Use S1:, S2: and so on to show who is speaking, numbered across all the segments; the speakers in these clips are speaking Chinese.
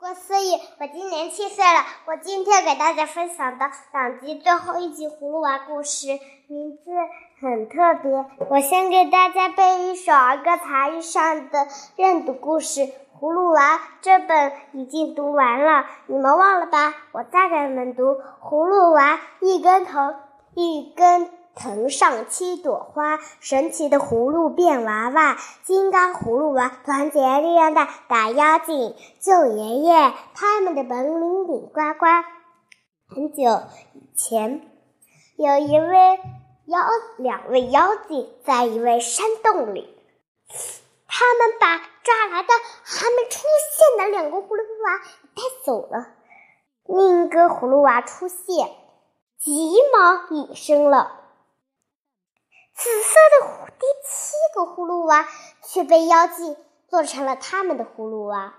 S1: 郭思雨，我今年七岁了。我今天给大家分享的两集最后一集《葫芦娃》故事，名字很特别。我先给大家背一首儿歌才艺上的认读故事《葫芦娃》。这本已经读完了，你们忘了吧？我再给你们读《葫芦娃》，一根头，一根。藤上七朵花，神奇的葫芦变娃娃，金刚葫芦娃，团结力量大，打妖精救爷爷，他们的本领顶呱呱。很久以前，有一位妖，两位妖精在一位山洞里，他们把抓来的还没出现的两个葫芦娃带走了。另一个葫芦娃出现，急忙隐身了。紫色的第七个葫芦娃却被妖精做成了他们的葫芦娃。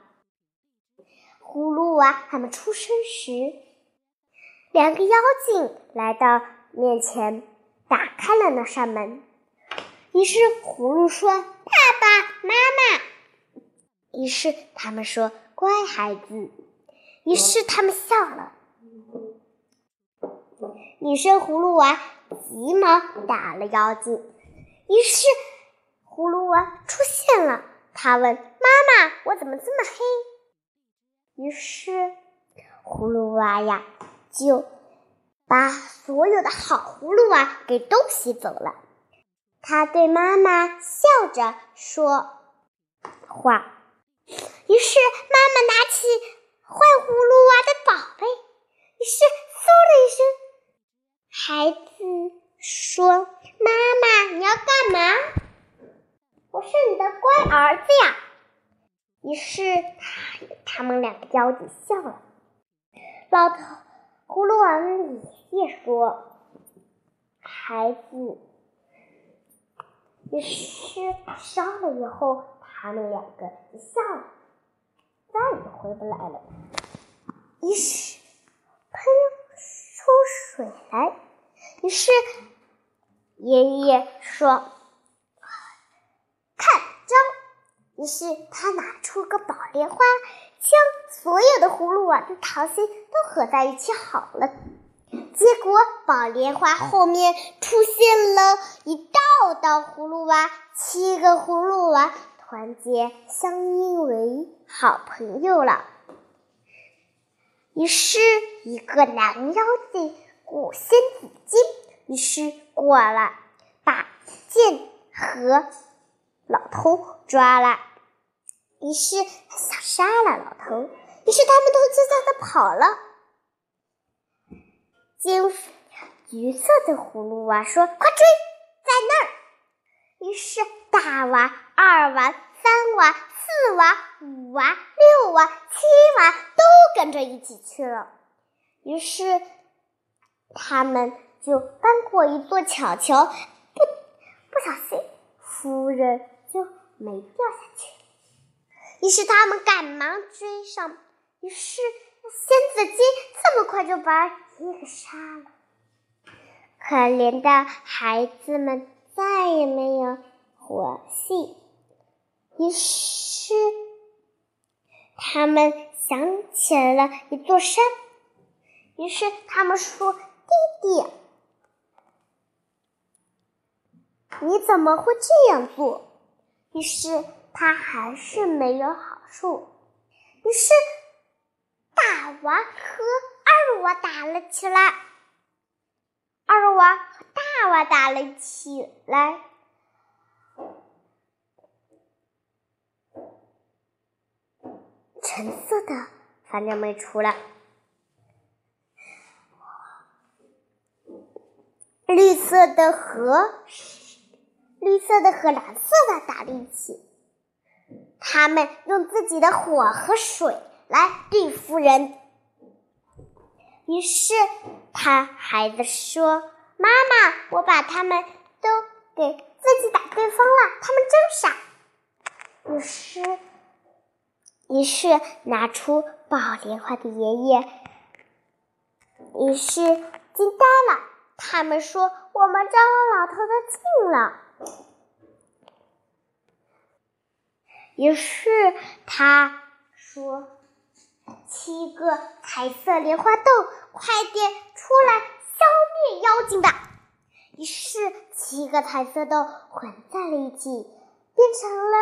S1: 葫芦娃还没出生时，两个妖精来到面前，打开了那扇门。于是葫芦说：“爸爸妈妈。”于是他们说：“乖孩子。”于是他们笑了。女生葫芦娃。急忙打了妖精，于是葫芦娃出现了。他问：“妈妈，我怎么这么黑？”于是葫芦娃呀，就把所有的好葫芦娃给都吸走了。他对妈妈笑着说话。于是妈妈拿起坏葫芦娃的宝贝，于是嗖的一声。孩子说：“妈妈，你要干嘛？我是你的乖儿子呀。”于是他他们两个妖精笑了。老头葫芦娃的爷爷说：“孩子。”于是烧了以后，他们两个就笑了，再也回不来了。于是水来。于是，爷爷说：“看招！”于是他拿出个宝莲花，将所有的葫芦娃的桃心都合在一起好了。结果，宝莲花后面出现了一道道葫芦娃，七个葫芦娃团结相依为好朋友了。于是，一个男妖精。古仙子精，于是过来把剑和老头抓了。于是他想杀了老头，于是他们都悄悄的跑了。金橘色的葫芦娃说：“快追，在那儿！”于是大娃、二娃、三娃、四娃、五娃、六娃、七娃都跟着一起去了。于是。他们就翻过一座小桥，不不小心，夫人就没掉下去。于是他们赶忙追上，于是仙子精这么快就把你给杀了。可怜的孩子们再也没有活性。于是他们想起了一座山，于是他们说。弟，你怎么会这样做？于是他还是没有好处。于是大娃和二娃打了起来，二娃和大娃打了起来。橙色的反正没出来。绿色的和绿色的和蓝色的打在一起，他们用自己的火和水来对付人。于是，他孩子说：“妈妈，我把他们都给自己打对方了，他们真傻。”于是，于是拿出宝莲花的爷爷，于是惊呆了。他们说：“我们招了老头的劲了。”于是他说：“七个彩色莲花豆，快点出来消灭妖精吧！于是，七个彩色豆混在了一起，变成了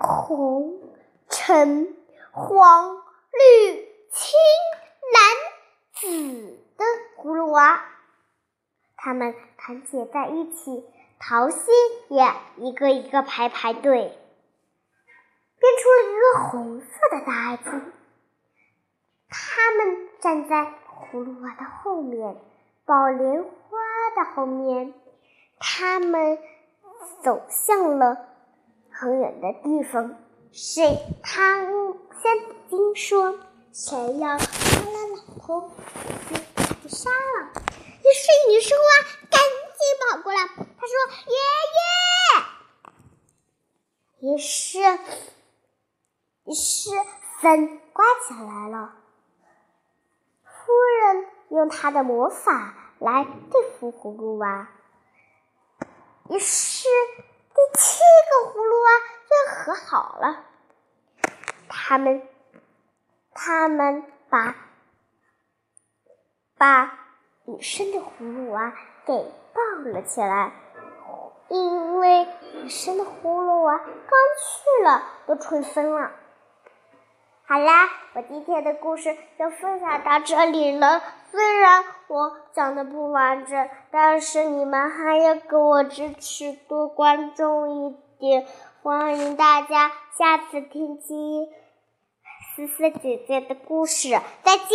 S1: 红、橙、黄、绿、青、蓝、紫娃。他们团结在一起，桃心也一个一个排排队。变出了一个红色的大爱字，他们站在葫芦娃的后面，宝莲花的后面。他们走向了很远的地方。谁？他仙子精说：“谁要杀了老头，杀了。”于是女生蛙赶紧跑过来，她说：“爷爷。”于是。于是风刮起来了。夫人用她的魔法来对付葫芦娃，于是第七个葫芦娃就和好了。他们，他们把把女生的葫芦娃给抱了起来，因为女生的葫芦娃刚去了，都吹风了。好啦，我今天的故事就分享到这里了。虽然我讲的不完整，但是你们还要给我支持，多关注一点。欢迎大家下次听听思思姐姐的故事，再见。